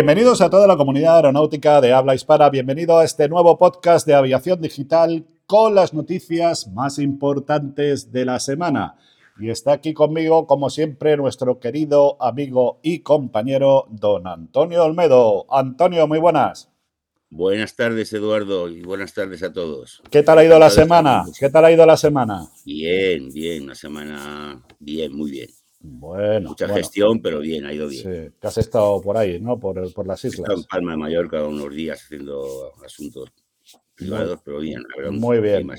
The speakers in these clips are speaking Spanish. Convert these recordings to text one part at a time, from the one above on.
Bienvenidos a toda la comunidad aeronáutica de habla hispana. Bienvenido a este nuevo podcast de aviación digital con las noticias más importantes de la semana. Y está aquí conmigo, como siempre, nuestro querido amigo y compañero don Antonio Olmedo. Antonio, muy buenas. Buenas tardes, Eduardo, y buenas tardes a todos. ¿Qué tal ha ido la semana? ¿Qué tal ha ido la semana? Bien, bien, una semana bien, muy bien. Bueno. Mucha gestión, pero bien, ha ido bien. Sí, que has estado por ahí, ¿no? Por, por las islas. en Palma de Mallorca unos días haciendo asuntos privados, pero bien, la verdad. Muy bien.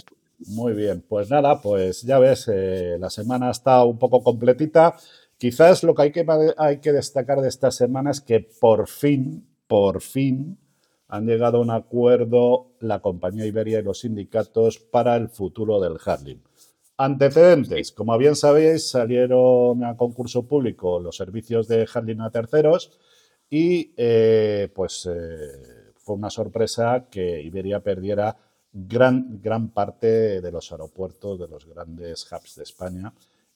Muy bien. Pues nada, pues ya ves, eh, la semana está un poco completita. Quizás lo que hay, que hay que destacar de esta semana es que por fin, por fin, han llegado a un acuerdo la compañía Iberia y los sindicatos para el futuro del Harling. Antecedentes. Como bien sabéis, salieron a concurso público los servicios de Harling a terceros y eh, pues eh, fue una sorpresa que Iberia perdiera gran, gran parte de los aeropuertos de los grandes hubs de España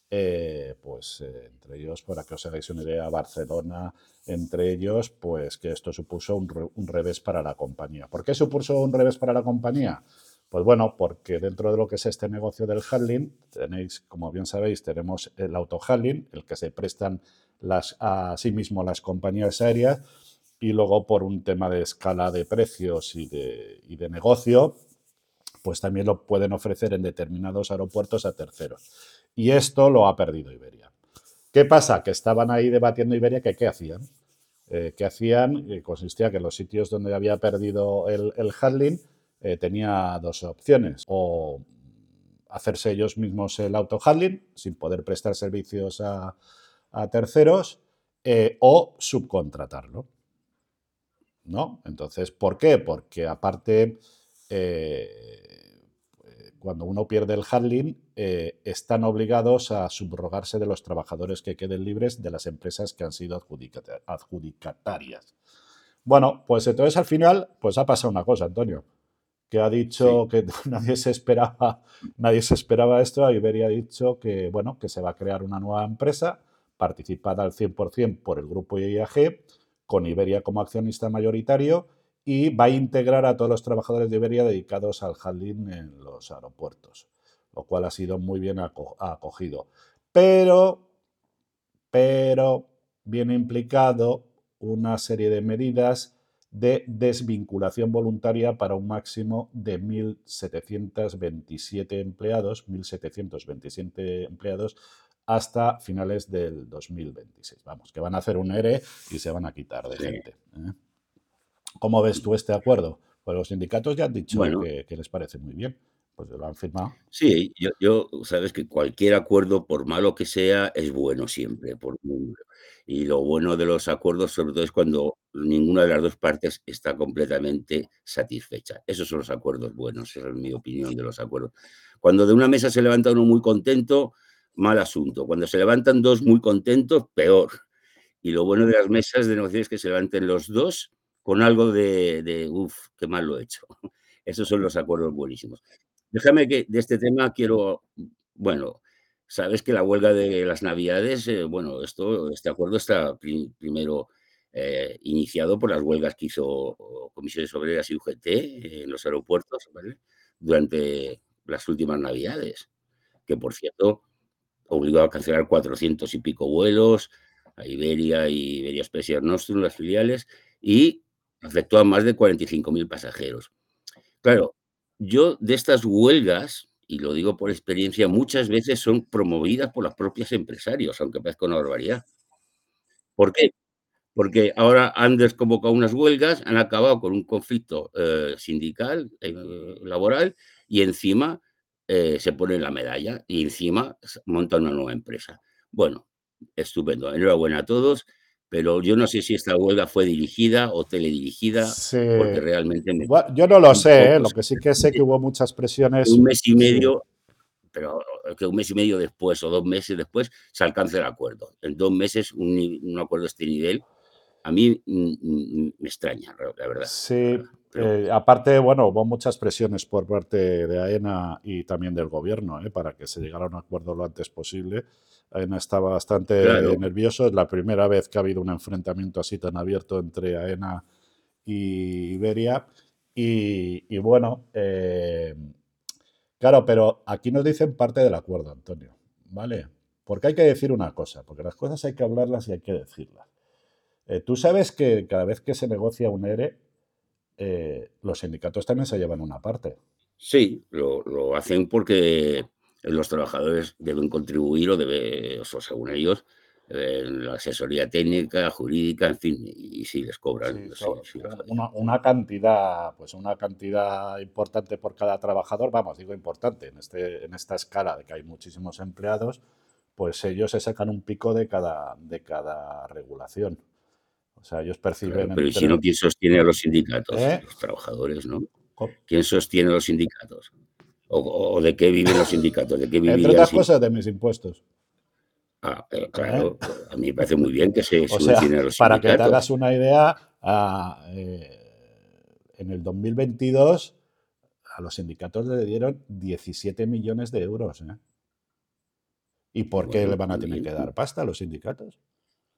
eh, pues entre ellos, para que os hagáis una idea, Barcelona, entre ellos, pues que esto supuso un, revés para la compañía. ¿Por qué supuso un revés para la compañía? Pues bueno, porque dentro de lo que es este negocio del handling, tenéis, como bien sabéis, tenemos el auto handling, el que se prestan las, a sí mismo las compañías aéreas, y luego por un tema de escala de precios y de, negocio, pues también lo pueden ofrecer en determinados aeropuertos a terceros. Y esto lo ha perdido Iberia. ¿Qué pasa? Que estaban ahí debatiendo Iberia que qué hacían. Eh, ¿Qué hacían? Eh, consistía que los sitios donde había perdido el handling eh, tenía dos opciones. O hacerse ellos mismos el auto handling sin poder prestar servicios a, terceros o subcontratarlo. ¿No? Entonces, ¿por qué? Porque aparte cuando uno pierde el handling, eh, están obligados a subrogarse de los trabajadores que queden libres de las empresas que han sido adjudicatarias. Bueno, pues entonces al final, pues ha pasado una cosa, Antonio, que ha dicho que nadie se esperaba, nadie se esperaba esto, Iberia ha dicho que, bueno, que se va a crear una nueva empresa participada al 100% por el grupo IAG, con Iberia como accionista mayoritario y va a integrar a todos los trabajadores de Iberia dedicados al handling en los aeropuertos, lo cual ha sido muy bien acogido. Pero, pero viene implicado una serie de medidas de desvinculación voluntaria para un máximo de 1.727 empleados, 1.727 empleados hasta finales del 2026. Vamos, que van a hacer un ERE y se van a quitar de gente. ¿eh? ¿Cómo ves tú este acuerdo? Pues los sindicatos ya han dicho que, les parece muy bien. Pues lo han firmado. Sí, yo, sabes que cualquier acuerdo, por malo que sea, es bueno siempre. Por, y lo bueno de los acuerdos, sobre todo, es cuando ninguna de las dos partes está completamente satisfecha. Esos son los acuerdos buenos, esa es mi opinión de los acuerdos. Cuando de una mesa se levanta uno muy contento, mal asunto. Cuando se levantan dos muy contentos, peor. Y lo bueno de las mesas de negociaciones es que se levanten los dos con algo de, de uff, qué mal lo he hecho. Esos son los acuerdos buenísimos. Déjame que de este tema quiero, bueno, sabes que la huelga de las Navidades, eh, bueno, esto, este acuerdo está primero eh, iniciado por las huelgas que hizo Comisiones Obreras y UGT en los aeropuertos durante las últimas Navidades, que por cierto obligó a cancelar 400 y pico vuelos a Iberia y Iberia Special Nostrum, las filiales, y afectó a más de 45.000 pasajeros. Claro, yo de estas huelgas, y lo digo por experiencia, muchas veces son promovidas por los propios empresarios, aunque parezca una barbaridad. ¿Por qué? Porque ahora han desconvocado unas huelgas, han acabado con un conflicto eh, sindical, eh, laboral, y encima eh, se pone la medalla y encima montan una nueva empresa. Bueno, estupendo. Enhorabuena a todos pero yo no sé si esta huelga fue dirigida o teledirigida, porque realmente me... yo no lo sé, ¿eh? lo que sí que sé que hubo muchas presiones. Un mes y medio, pero que un mes y medio después o dos meses después se alcance el acuerdo. En dos meses un, acuerdo de este nivel, a mí mm, mm, me extraña, la verdad. Sí, eh, aparte, bueno, hubo muchas presiones por parte de AENA y también del gobierno ¿eh? para que se llegara a un acuerdo lo antes posible. AENA está bastante nervioso. Es la primera vez que ha habido un enfrentamiento así tan abierto entre AENA y Iberia. Y, bueno, eh, claro, pero aquí nos dicen parte del acuerdo, Antonio. ¿Vale? Porque hay que decir una cosa, porque las cosas hay que hablarlas y hay que decirlas. Eh, tú sabes que cada vez que se negocia un ERE, eh, los sindicatos también se llevan una parte. Sí, lo, hacen porque los trabajadores deben contribuir o debe, o según ellos, la asesoría técnica, jurídica, en fin, y, si les cobran. una, cantidad, pues una cantidad importante por cada trabajador, vamos, digo importante, en, este, en esta escala de que hay muchísimos empleados, pues ellos se sacan un pico de cada, de cada regulación. O sea, ellos perciben... pero ¿y si no, quién sostiene a los sindicatos? ¿Eh? Los trabajadores, ¿no? ¿Quién sostiene a los sindicatos? ¿O, de qué viven los sindicatos? ¿De qué Entre otras cosas, de mis impuestos. Ah, eh, claro, ¿Eh? a mí me parece muy bien que se subvencione los para sindicatos. Para que te hagas una idea, en el 2022 a los sindicatos le dieron 17 millones de euros. ¿eh? ¿Y por qué le van a tener que dar pasta a los sindicatos?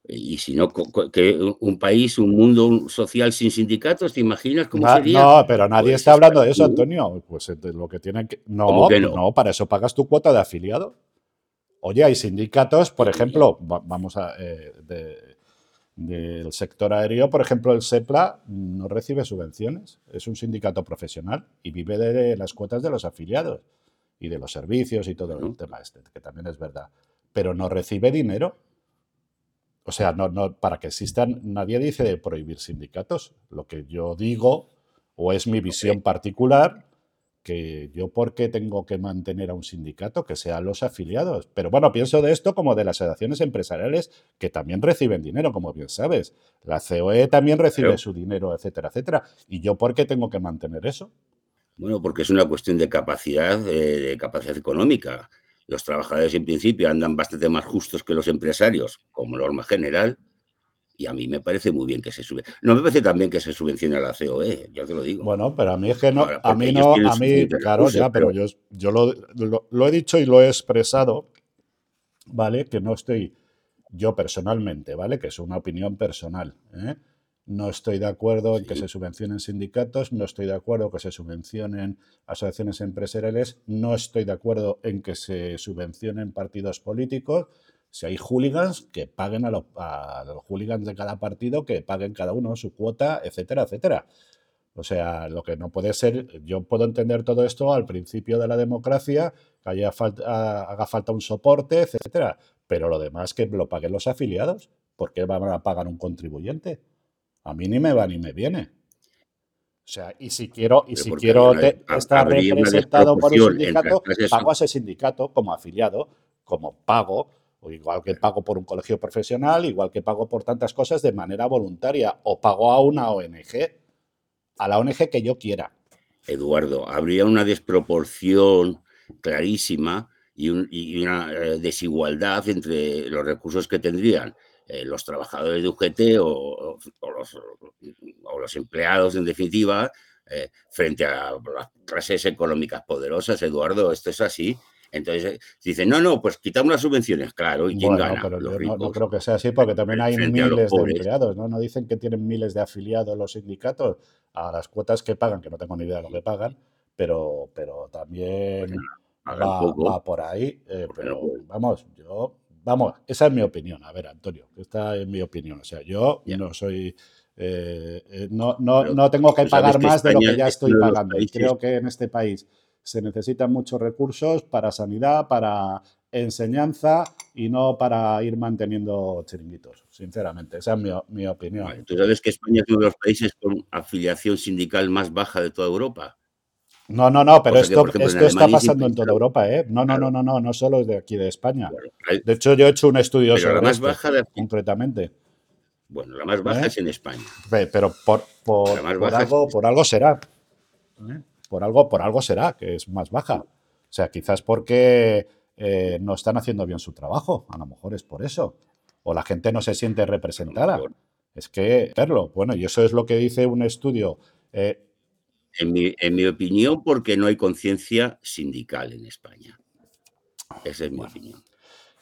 Y si no, que un país, un mundo social sin sindicatos, ¿te imaginas cómo sería? No, pero nadie pues está hablando de eso, Antonio. Pues lo que tienen que. No, no, para eso pagas tu cuota de afiliado. Oye, hay sindicatos, por ejemplo, vamos a. Eh, del sector aéreo, por ejemplo, el SEPLA no recibe subvenciones. Es un sindicato profesional y vive de las cuotas de los afiliados y de los servicios y todo el tema este, que también es verdad. Pero no recibe dinero. O sea, no, no, para que existan, nadie dice de prohibir sindicatos. Lo que yo digo, o es mi visión particular, que yo por qué tengo que mantener a un sindicato que sean los afiliados. Pero bueno, pienso de esto como de las asociaciones empresariales que también reciben dinero, como bien sabes. La COE también recibe su dinero, etcétera, etcétera. ¿Y yo por qué tengo que mantener eso? Bueno, porque es una cuestión de capacidad, eh, de capacidad económica. Los trabajadores en principio andan bastante más justos que los empresarios, como norma general, y a mí me parece muy bien que se sube. No me parece también que se subvencione a la COE, ya te lo digo. Bueno, pero a mí es que no, a mí no, a mí, claro, ya, pero, yo, yo lo, lo, he dicho y lo he expresado, ¿vale? Que no estoy yo personalmente, ¿vale? Que es una opinión personal, ¿eh? No estoy de acuerdo en que se subvencionen sindicatos, no estoy de acuerdo en que se subvencionen asociaciones empresariales, no estoy de acuerdo en que se subvencionen partidos políticos. Si hay hooligans, que paguen a los, hooligans de cada partido, que paguen cada uno su cuota, etcétera, etcétera. O sea, lo que no puede ser, yo puedo entender todo esto al principio de la democracia, que haya haga falta un soporte, etcétera. Pero lo demás que lo paguen los afiliados, ¿por qué van a pagar un contribuyente? A mí ni me va ni me viene. O sea, y si quiero, y si quiero estar representado por un sindicato, pago a ese sindicato como afiliado, como pago, o igual que pago por un colegio profesional, igual que pago por tantas cosas de manera voluntaria, o pago a una ONG, a la ONG que yo quiera. Eduardo, habría una desproporción clarísima y, una eh, desigualdad entre los recursos que tendrían eh, los trabajadores de UGT o, los, empleados, en definitiva, eh, frente a las clases económicas poderosas. Eduardo, esto es así. Entonces eh, dicen, no, no, pues quitamos las subvenciones, claro, ¿y quién gana? Pero no, creo que sea así, porque también hay miles de empleados, ¿no? No dicen que tienen miles de afiliados los sindicatos a las cuotas que pagan, que no tengo ni idea de lo que pagan, pero, pero también pues va, por ahí. pero vamos, yo Vamos, esa es mi opinión. A ver, Antonio, esta es mi opinión. O sea, yo no soy. Eh, eh, no, no, tengo que pagar más de lo que ya estoy pagando. Y creo que en este país se necesitan muchos recursos para sanidad, para enseñanza y no para ir manteniendo chiringuitos, sinceramente. Esa es mi, opinión. ¿Tú sabes que España es uno de los países con afiliación sindical más baja de toda Europa? No, no, no, pero esto, esto está pasando en toda Europa, ¿eh? No, no, no, no, no, no solo es de aquí de España. de hecho, yo he hecho un estudio sobre la más baja de... concretamente. Bueno, la más baja ¿Eh? es en España. Pero por, por, algo, por algo será. ¿Eh? Por, algo, por algo será que es más baja. O sea, quizás porque eh, no están haciendo bien su trabajo. A lo mejor es por eso. O la gente no se siente representada. Es que, verlo. Bueno, y eso es lo que dice un estudio en mi, opinión, porque no hay conciencia sindical en España. Esa es mi opinión.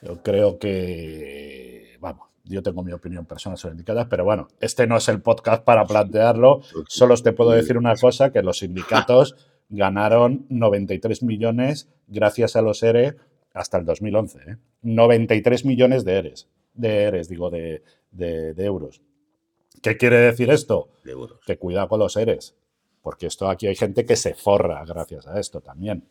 Yo creo que, vamos, yo tengo mi opinión personal sobre sindicatos, pero bueno, este no es el podcast para plantearlo. Solo te puedo decir una cosa, que los sindicatos ganaron 93 millones gracias a los ERE hasta el 2011. 93 ¿eh? millones de ERES, de ERES, digo, de, euros. ¿Qué quiere decir esto? Que cuidado con los ERES, porque esto aquí hay gente que se forra gracias a esto también.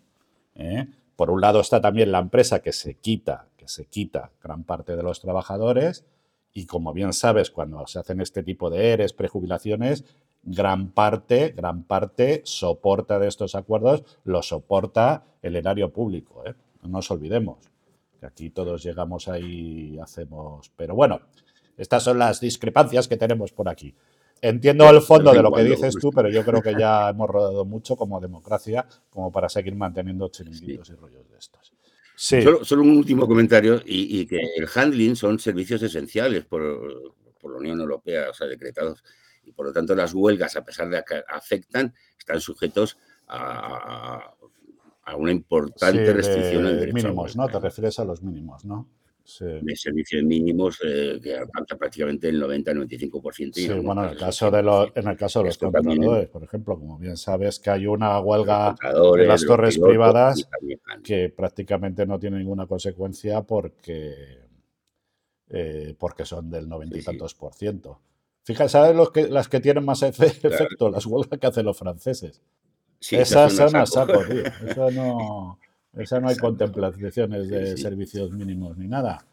¿eh? Por un lado está también la empresa que se quita, que se quita gran parte de los trabajadores y como bien sabes, cuando se hacen este tipo de ERES, prejubilaciones, gran parte, gran parte soporta de estos acuerdos, lo soporta el erario público. ¿eh? No nos olvidemos que aquí todos llegamos ahí y hacemos. Pero bueno, estas son las discrepancias que tenemos por aquí. Entiendo el fondo de lo que dices tú, pero yo creo que ya hemos rodado mucho como democracia como para seguir manteniendo chiringuitos y rollos de estos. Solo, un último comentario, y, que el handling son servicios esenciales por, la Unión Europea, o sea, decretados, y por lo tanto las huelgas, a pesar de que afectan, están sujetos a, una importante restricción de mínimos, ¿no? Te refieres a los mínimos, ¿no? De servicios mínimos eh, que alcanza prácticamente el 90-95%. Sí, bueno, en el, caso de los, en el caso de los controladores, por ejemplo, como bien sabes que hay una huelga en las torres privadas que prácticamente no tiene ninguna consecuencia porque, eh, porque son del 90 y tantos por ciento. Fíjate, ¿sabes los que, las que tienen más efecto? Las huelgas que hacen los franceses. esas son a saco, tío. Eso no... Esa no hay contemplaciones de servicios mínimos ni nada.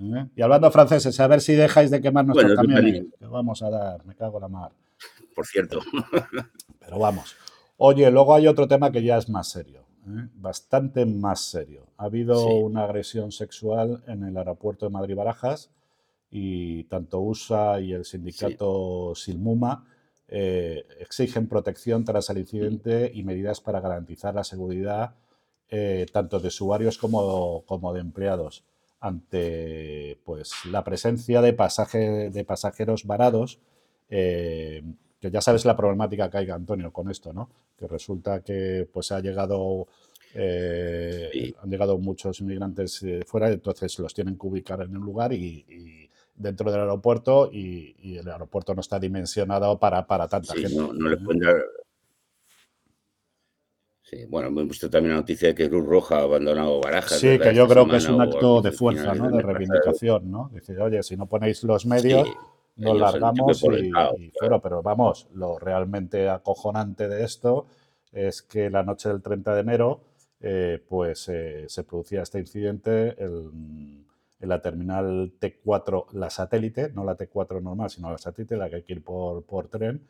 ¿eh? Y hablando franceses, a ver si dejáis de quemar nuestros camiones. Que vamos a dar, me cago en la mar. Por cierto. Pero vamos. Oye, luego hay otro tema que ya es más serio, ¿eh? bastante más serio. Ha habido una agresión sexual en el aeropuerto de Madrid-Barajas y tanto USA y el sindicato Silmuma eh, exigen protección tras el incidente y medidas para garantizar la seguridad eh, tanto de usuarios como, como, de empleados ante pues, la presencia de, pasaje, de pasajeros varados, eh, que ya sabes la problemática que hay, Antonio, con esto, ¿no? Que resulta que pues, ha llegado, eh, han llegado muchos inmigrantes fuera, entonces los tienen que ubicar en un lugar y, dentro del aeropuerto y, el aeropuerto no está dimensionado para, para tanta gente. No, no le pueden dar Sí, bueno, hemos visto también la noticia de que Cruz Roja ha abandonado Barajas. Sí, que yo creo que es un acto de fuerza, ¿no? De reivindicación, ¿no? Dice, oye, si no ponéis los medios, nos largamos y, fuera. Pero vamos, lo realmente acojonante de esto es que la noche del 30 de enero, eh, pues eh, se producía este incidente en la terminal T4, la satélite, no la T4 normal, sino la satélite, la que hay que ir por, por tren,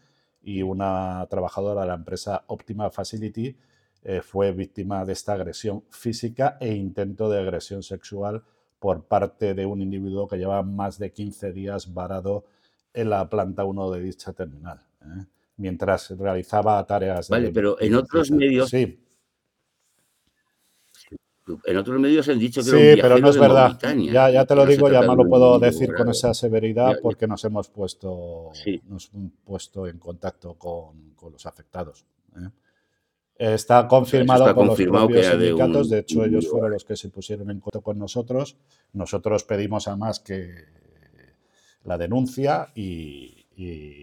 y una trabajadora de la empresa Optima Facility eh, fue víctima de esta agresión física e intento de agresión sexual por parte de un individuo que lleva más de 15 días varado en la planta 1 de dicha terminal, ¿eh? mientras realizaba tareas. Vale, pero en otros medios. Sí. En otros medios han dicho que. Sí, pero no es verdad. Ya, ya te lo digo, ya no lo puedo decir con esa severidad porque nos hemos puesto, nos hemos puesto en contacto con, con los afectados. ¿eh? Está confirmado por los propios sindicatos, de hecho ellos fueron los que se pusieron en contacto con nosotros. Nosotros pedimos además que la denuncia y,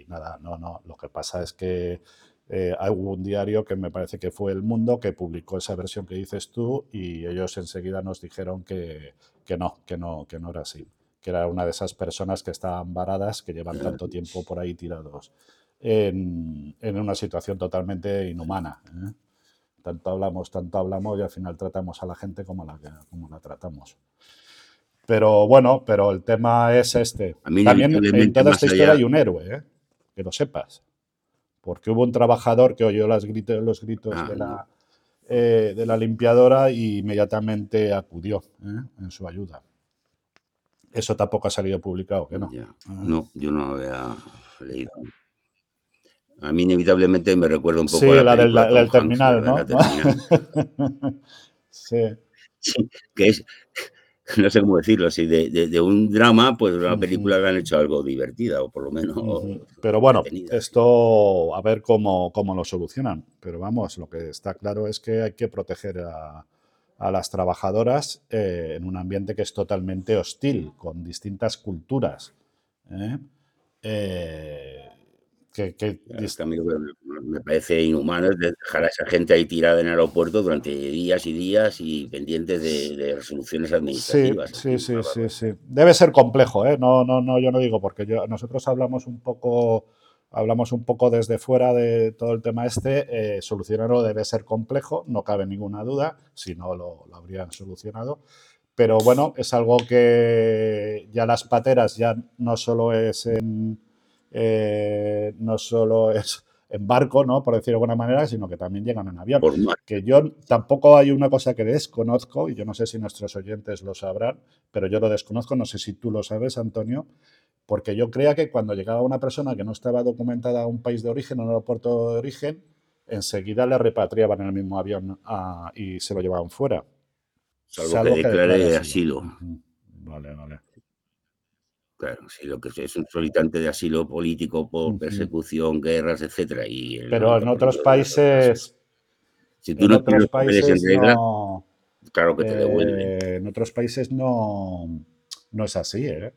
nada, no, no, lo que pasa es que eh, hay un diario que me parece que fue El Mundo que publicó esa versión que dices tú y ellos enseguida nos dijeron que, que no, que no, que no era así, que era una de esas personas que estaban varadas, que llevan tanto tiempo por ahí tirados en, en una situación totalmente inhumana. ¿eh? Tanto hablamos, tanto hablamos y al final tratamos a la gente como la, como la tratamos. Pero bueno, pero el tema es este. También en toda esta historia hay un héroe, ¿eh? que lo sepas. Porque hubo un trabajador que oyó los gritos, los gritos ah, de, la, eh, de la limpiadora y inmediatamente acudió ¿eh? en su ayuda. Eso tampoco ha salido publicado, ¿que no? Ah. No, yo no había leído. A mí inevitablemente me recuerda un poco sí, a la, del, terminal, ¿no? sí. sí. Que es, no sé cómo decirlo, si de, un drama, pues una película le han hecho algo divertida, o por lo menos. Pero bueno, esto a ver cómo, cómo, lo solucionan. Pero vamos, lo que está claro es que hay que proteger a, a las trabajadoras eh, en un ambiente que es totalmente hostil, con distintas culturas. ¿eh? Eh, que, que es que a mí lo que me parece inhumano dejar a esa gente ahí tirada en el aeropuerto durante días y días y pendientes de, de resoluciones administrativas. sí, sí, sí, sí. Debe ser complejo, ¿eh? No, no, no, yo no digo, porque yo, nosotros hablamos un poco, hablamos un poco desde fuera de todo el tema este. eh, solucionarlo debe ser complejo, no cabe ninguna duda, si no lo, lo habrían solucionado. Pero bueno, es algo que ya las pateras ya no solo es en, eh, no solo es en barco, ¿no? Por decirlo de alguna manera, sino que también llegan en avión. Que yo tampoco hay una cosa que desconozco, y yo no sé si nuestros oyentes lo sabrán, pero yo lo desconozco, no sé si tú lo sabes, Antonio, porque yo creía que cuando llegaba una persona que no estaba documentada a un país de origen, a un aeropuerto de origen, enseguida le repatriaban en el mismo avión ah, y se lo llevaban fuera. Salvo, que declare asilo. Vale, vale. Claro, si lo que es un solicitante de asilo político por persecución, guerras, etcétera, y el Pero en 90% otros países, si tú en no otros papeles en países regla, no, claro que te devuelven. eh, en otros países no, no es así, ¿eh?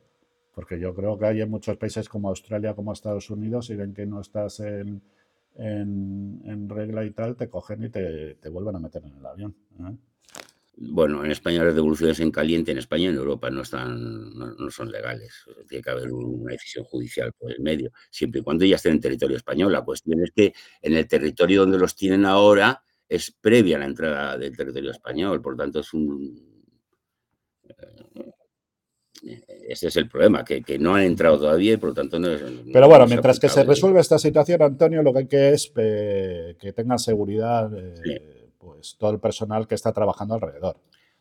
Porque yo creo que hay en muchos países como Australia, como Estados Unidos, y ven que no estás en, en, en regla y tal, te cogen y te, te vuelven a meter en el avión. ¿eh? Bueno, en España las devoluciones en caliente, en España y en Europa no están, no, no son legales. Tiene que haber una decisión judicial por el medio, siempre y cuando ya estén en territorio español. La cuestión es que en el territorio donde los tienen ahora es previa a la entrada del territorio español, por tanto es un eh, ese es el problema, que, que no han entrado todavía y por lo tanto no es. Pero no bueno, mientras que se aplicable. resuelve esta situación, Antonio, lo que hay que es eh, que tengan seguridad eh, Sí. Pues todo el personal que está trabajando alrededor.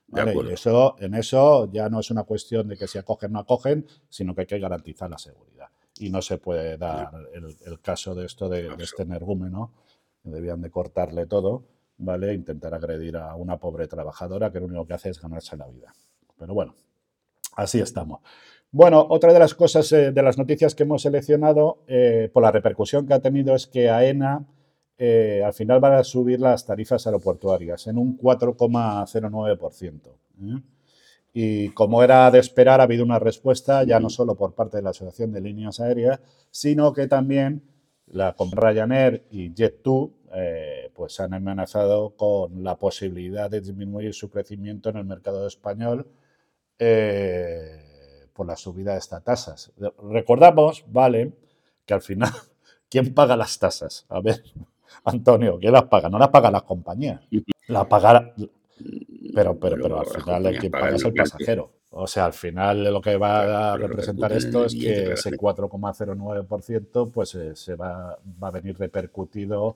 Y eso, en eso ya no es una cuestión de que si acogen o no acogen, sino que hay que garantizar la seguridad. Y no se puede dar el, el caso de esto de, de este energúmeno, que debían de cortarle todo, ¿vale? Intentar agredir a una pobre trabajadora que lo único que hace es ganarse la vida. Pero bueno, así estamos. Bueno, otra de las cosas eh, de las noticias que hemos seleccionado eh, por la repercusión que ha tenido es que AENA eh, al final van a subir las tarifas aeroportuarias en un 4,09%. ¿eh? Y como era de esperar, ha habido una respuesta ya no solo por parte de la Asociación de Líneas Aéreas, sino que también la Ryanair y Jet2 eh, pues han amenazado con la posibilidad de disminuir su crecimiento en el mercado español eh, por la subida de estas tasas. Recordamos, vale, que al final, ¿quién paga las tasas? A ver, Antonio, ¿quién las paga? No las pagan las compañías. La paga, pero, pero, pero al las final el que paga es el pasajero. O sea, al final lo que va a representar esto es que ese gente. 4,09% pues eh, se va, va a venir repercutido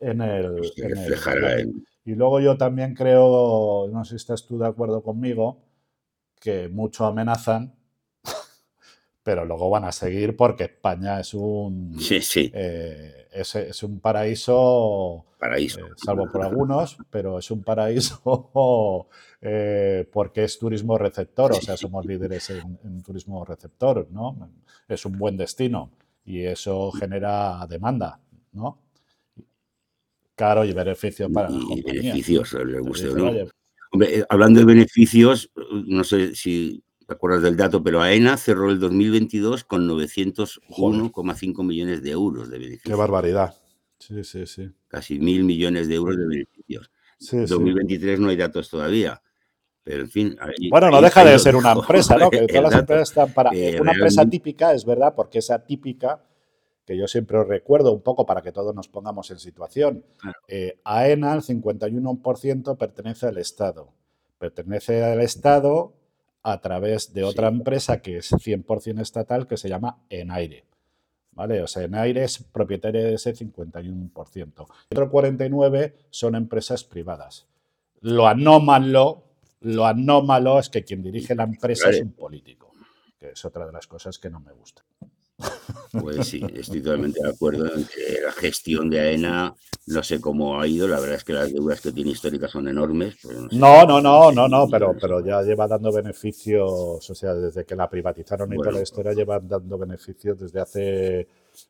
en el, en el reflejará. Y luego yo también creo, no sé si estás tú de acuerdo conmigo, que mucho amenazan, pero luego van a seguir porque España es un, Sí, sí, eh, es, es un paraíso, paraíso. eh, salvo por algunos, pero es un paraíso eh, porque es turismo receptor, o sea, somos líderes en, en turismo receptor, ¿no? Es un buen destino y eso genera demanda, ¿no? Caro y beneficio para las Y compañías. beneficios, o dicen, no. Hombre, hablando de beneficios, no sé si te acuerdas del dato, pero AENA cerró el 2022 con 901,5 millones de euros de qué beneficios. barbaridad. Sí, sí, sí. Casi mil millones de euros de beneficios. Sí, sí. 2023 no hay datos todavía. Pero en fin, ahí, Bueno, no deja de ser una empresa, ¿no? Que todas las empresas están para. Eh, una empresa típica, es verdad, porque esa típica, que yo siempre os recuerdo un poco para que todos nos pongamos en situación. Claro. Eh, AENA, el 51% pertenece al Estado. Pertenece al Estado a través de otra Sí. empresa que es 100% estatal, que se llama Enaire. ¿Vale? O sea, Enaire es propietaria de ese 51%. El otro 49% son empresas privadas. Lo anómalo, lo anómalo es que quien dirige la empresa es un político, que es otra de las cosas que no me gusta. Pues sí, estoy totalmente de acuerdo en que la gestión de AENA, no sé cómo ha ido, la verdad es que las deudas que tiene históricas son enormes. no sé, No, no, no, no, pero, pero ya lleva dando beneficios, o sea, desde que la privatizaron y toda la historia lleva dando beneficios desde hace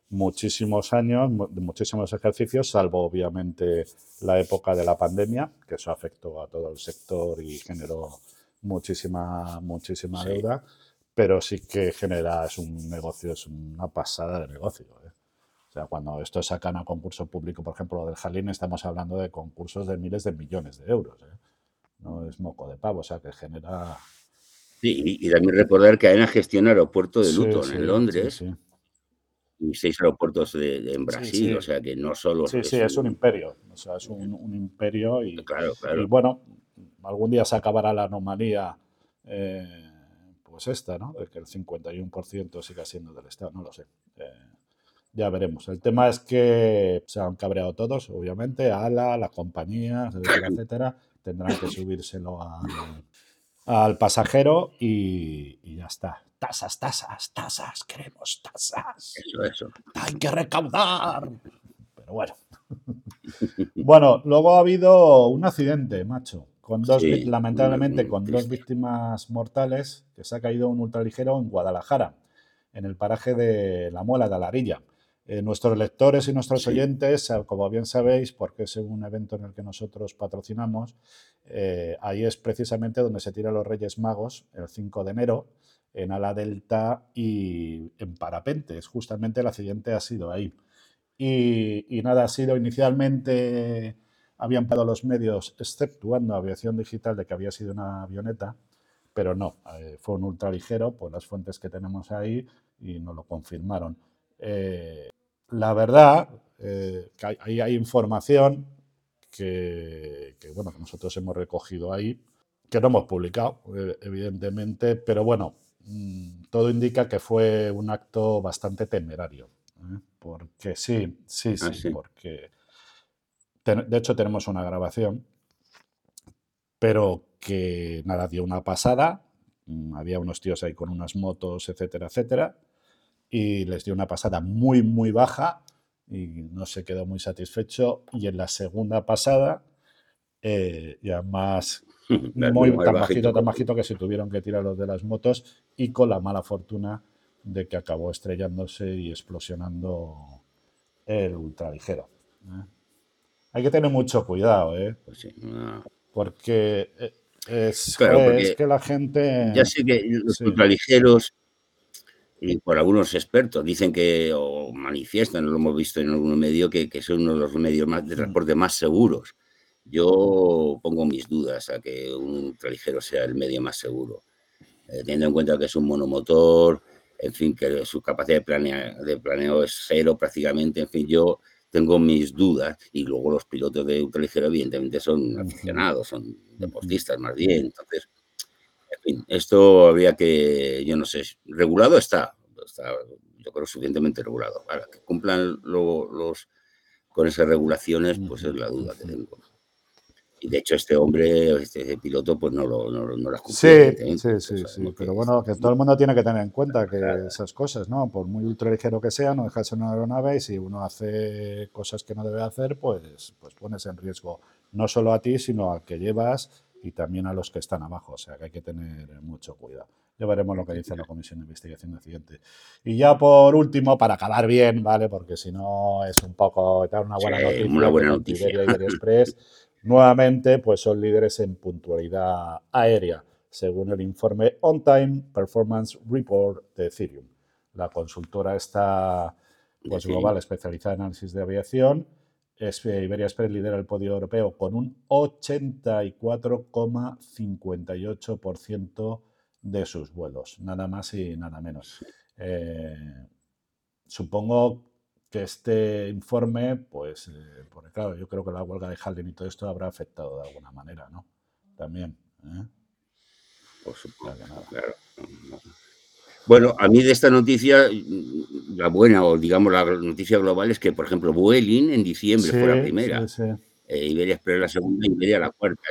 muchísimos años, muchísimos ejercicios, salvo obviamente la época de la pandemia, que eso afectó a todo el sector y generó muchísima, muchísima deuda, pero sí que genera, es un negocio, es una pasada de negocio. ¿eh? O sea, cuando esto sacan a concurso público, por ejemplo, lo del Jalín, estamos hablando de concursos de miles de millones de euros. ¿eh? No es moco de pavo, o sea, que genera... Sí, y, también recordar que AENA gestiona el aeropuerto de Luton en Londres y seis aeropuertos de, en Brasil, o sea que no solo... Sí, sí, es un imperio, o sea, es un, imperio y, claro, claro. y, bueno, algún día se acabará la anomalía, eh, pues esta, ¿no? De que el 51% siga siendo del Estado, no lo sé. Eh, ya veremos. El tema es que se han cabreado todos, obviamente, ALA, las compañías, etcétera, etcétera, tendrán que subírselo al, pasajero y, y ya está tasas, tasas, tasas, queremos tasas. Eso, eso. Hay que recaudar. Pero bueno. bueno, luego ha habido un accidente, macho. Con dos, lamentablemente, con dos víctimas mortales, que se ha caído un ultraligero en Guadalajara, en el paraje de la Muela de Alarilla. Eh, nuestros lectores y nuestros oyentes, eh, como bien sabéis, porque es un evento en el que nosotros patrocinamos, eh, ahí es precisamente donde se tiran los Reyes Magos, el 5 de enero, en ala delta y en parapentes. Justamente el accidente ha sido ahí. Y, nada, ha sido inicialmente, habían pedido los medios, exceptuando aviación digital, de que había sido una avioneta, pero no, eh, fue un ultraligero por las fuentes que tenemos ahí y nos lo confirmaron. Eh, la verdad, eh, que hay, hay, información que, que, bueno, que nosotros hemos recogido ahí, que no hemos publicado, evidentemente, pero bueno, Mm, todo indica que fue un acto bastante temerario. ¿eh? Porque sí, sí, ah, sí, porque de hecho tenemos una grabación, pero que nada, dio una pasada. Mm, había unos tíos ahí con unas motos, etcétera, etcétera, y les dio una pasada muy, muy baja y no se quedó muy satisfecho. Y en la segunda pasada, eh, ya más muy, tan bajito, tan bajito que se tuvieron que tirar los de las motos y con la mala fortuna de que acabó estrellándose y explosionando el ultraligero. ¿eh? Hay que tener mucho cuidado, ¿eh? Pues porque eh, es, que la gente... Ya sé que los ultraligeros, y por algunos expertos, dicen que, o manifiestan, lo hemos visto en algún medio, que, que son uno de los medios más, de mm. transporte más seguros. Yo pongo mis dudas a que un ultraligero sea el medio más seguro, eh, teniendo en cuenta que es un monomotor, en fin, que su capacidad de, de planeo es cero prácticamente, en fin, yo tengo mis dudas y luego los pilotos de ultraligero evidentemente son aficionados, son deportistas más bien, entonces, en fin, esto habría que, yo no sé, regulado está, está yo creo suficientemente regulado, para que cumplan luego los con esas regulaciones, pues es la duda que tengo. Y de hecho este hombre, este piloto, pues no, lo, no, no las cumplió. Sí, sí, sí, sí. Pero bueno, que todo el mundo tiene que tener en cuenta que esas cosas, ¿no? Por muy ultra ligero que sea, no deja de ser una aeronave y si uno hace cosas que no debe hacer, pues, pues pones en riesgo no solo a ti, sino al que llevas y también a los que están abajo. O sea que hay que tener mucho cuidado. Ya veremos lo que dice la Comisión de Investigación de Accidentes. Y ya por último, para acabar bien, ¿vale? Porque si no es un poco dar una buena noticia. Una buena noticia. Express Nuevamente, pues son líderes en puntualidad aérea, según el informe On Time Performance Report de Ethereum. La consultora está pues, global especializada en análisis de aviación. Iberia Express lidera el podio europeo con un 84,58% de sus vuelos, nada más y nada menos. Eh, supongo que este informe, pues, eh, porque claro, yo creo que la huelga de Halden y todo esto habrá afectado de alguna manera, ¿no? También. ¿eh? Por supuesto. Claro. Bueno, a mí de esta noticia, la buena o digamos la noticia global es que, por ejemplo, Vueling en diciembre fue la primera, eh, Iberia Express la segunda y Iberia la cuarta.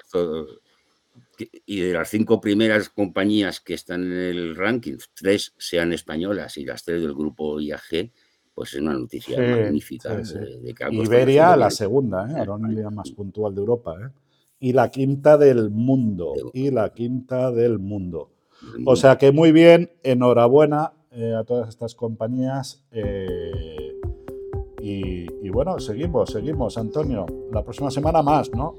y de las cinco primeras compañías que están en el ranking, tres sean españolas y las tres del grupo IAG, pues es una noticia magnífica. De, Iberia, la segunda, ¿eh? aerolínea más puntual de Europa. ¿eh? Y la quinta del mundo. Y la quinta del mundo. O sea que muy bien, enhorabuena eh, a todas estas compañías. Eh, y, bueno, seguimos, seguimos, Antonio. La próxima semana más, ¿no?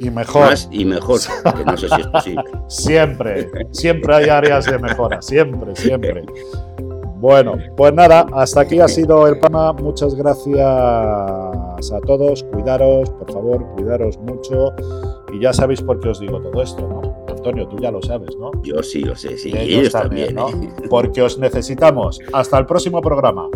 Y mejor. Más y mejor, que no sé si es posible. siempre, siempre hay áreas de mejora, siempre, siempre. Bueno, pues nada, hasta aquí ha sido el PAMA. Muchas gracias a todos. Cuidaros, por favor, cuidaros mucho. Y ya sabéis por qué os digo todo esto, ¿no? Antonio, tú ya lo sabes, ¿no? Yo sí lo sé, sí. Y ellos, también, ¿no? Porque os necesitamos. Hasta el próximo programa.